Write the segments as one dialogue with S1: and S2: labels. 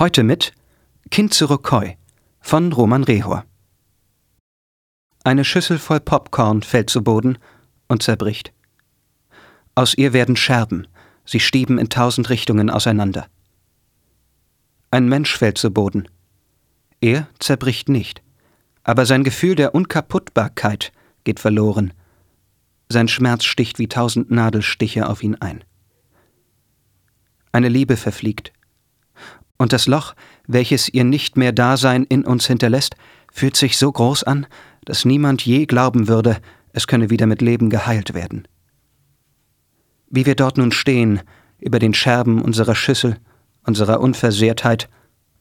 S1: Heute mit Kinzurokoi von Roman Rehor. Eine Schüssel voll Popcorn fällt zu Boden und zerbricht. Aus ihr werden Scherben, sie stieben in tausend Richtungen auseinander. Ein Mensch fällt zu Boden. Er zerbricht nicht, aber sein Gefühl der Unkaputtbarkeit geht verloren. Sein Schmerz sticht wie tausend Nadelstiche auf ihn ein. Eine Liebe verfliegt und das Loch, welches ihr nicht mehr Dasein in uns hinterlässt, fühlt sich so groß an, dass niemand je glauben würde, es könne wieder mit Leben geheilt werden. Wie wir dort nun stehen, über den Scherben unserer Schüssel, unserer Unversehrtheit,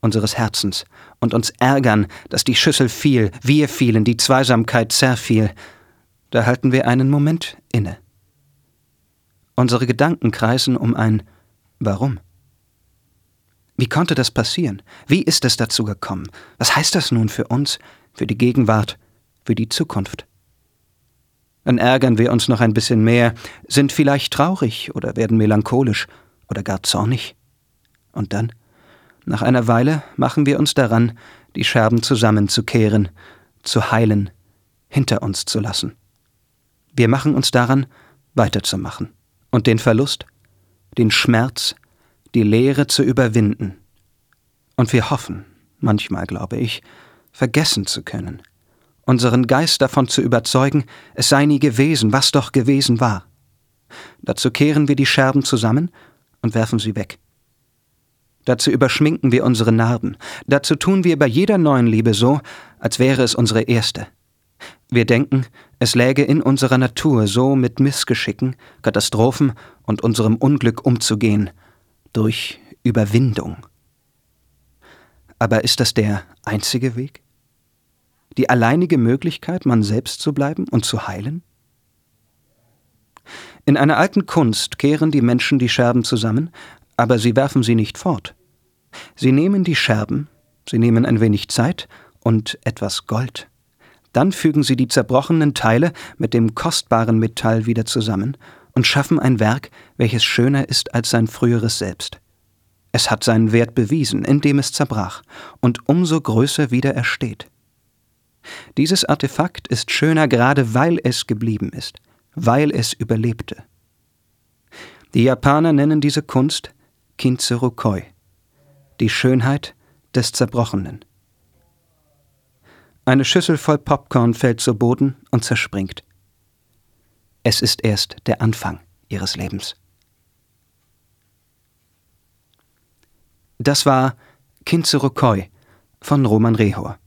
S1: unseres Herzens, und uns ärgern, dass die Schüssel fiel, wir fielen, die Zweisamkeit zerfiel, da halten wir einen Moment inne. Unsere Gedanken kreisen um ein Warum? Wie konnte das passieren? Wie ist es dazu gekommen? Was heißt das nun für uns, für die Gegenwart, für die Zukunft? Dann ärgern wir uns noch ein bisschen mehr, sind vielleicht traurig oder werden melancholisch oder gar zornig. Und dann, nach einer Weile, machen wir uns daran, die Scherben zusammenzukehren, zu heilen, hinter uns zu lassen. Wir machen uns daran, weiterzumachen und den Verlust, den Schmerz, die Leere zu überwinden. Und wir hoffen, manchmal glaube ich, vergessen zu können, unseren Geist davon zu überzeugen, es sei nie gewesen, was doch gewesen war. Dazu kehren wir die Scherben zusammen und werfen sie weg. Dazu überschminken wir unsere Narben, dazu tun wir bei jeder neuen Liebe so, als wäre es unsere erste. Wir denken, es läge in unserer Natur, so mit Missgeschicken, Katastrophen und unserem Unglück umzugehen, durch Überwindung. Aber ist das der einzige Weg? Die alleinige Möglichkeit, man selbst zu bleiben und zu heilen? In einer alten Kunst kehren die Menschen die Scherben zusammen, aber sie werfen sie nicht fort. Sie nehmen die Scherben, sie nehmen ein wenig Zeit und etwas Gold. Dann fügen sie die zerbrochenen Teile mit dem kostbaren Metall wieder zusammen und schaffen ein Werk, welches schöner ist als sein früheres Selbst. Es hat seinen Wert bewiesen, indem es zerbrach und umso größer wieder ersteht. Dieses Artefakt ist schöner gerade weil es geblieben ist, weil es überlebte. Die Japaner nennen diese Kunst Kinzurukoi, die Schönheit des Zerbrochenen. Eine Schüssel voll Popcorn fällt zu Boden und zerspringt. Es ist erst der Anfang ihres Lebens. Das war Kinzurukoi von Roman Rehor.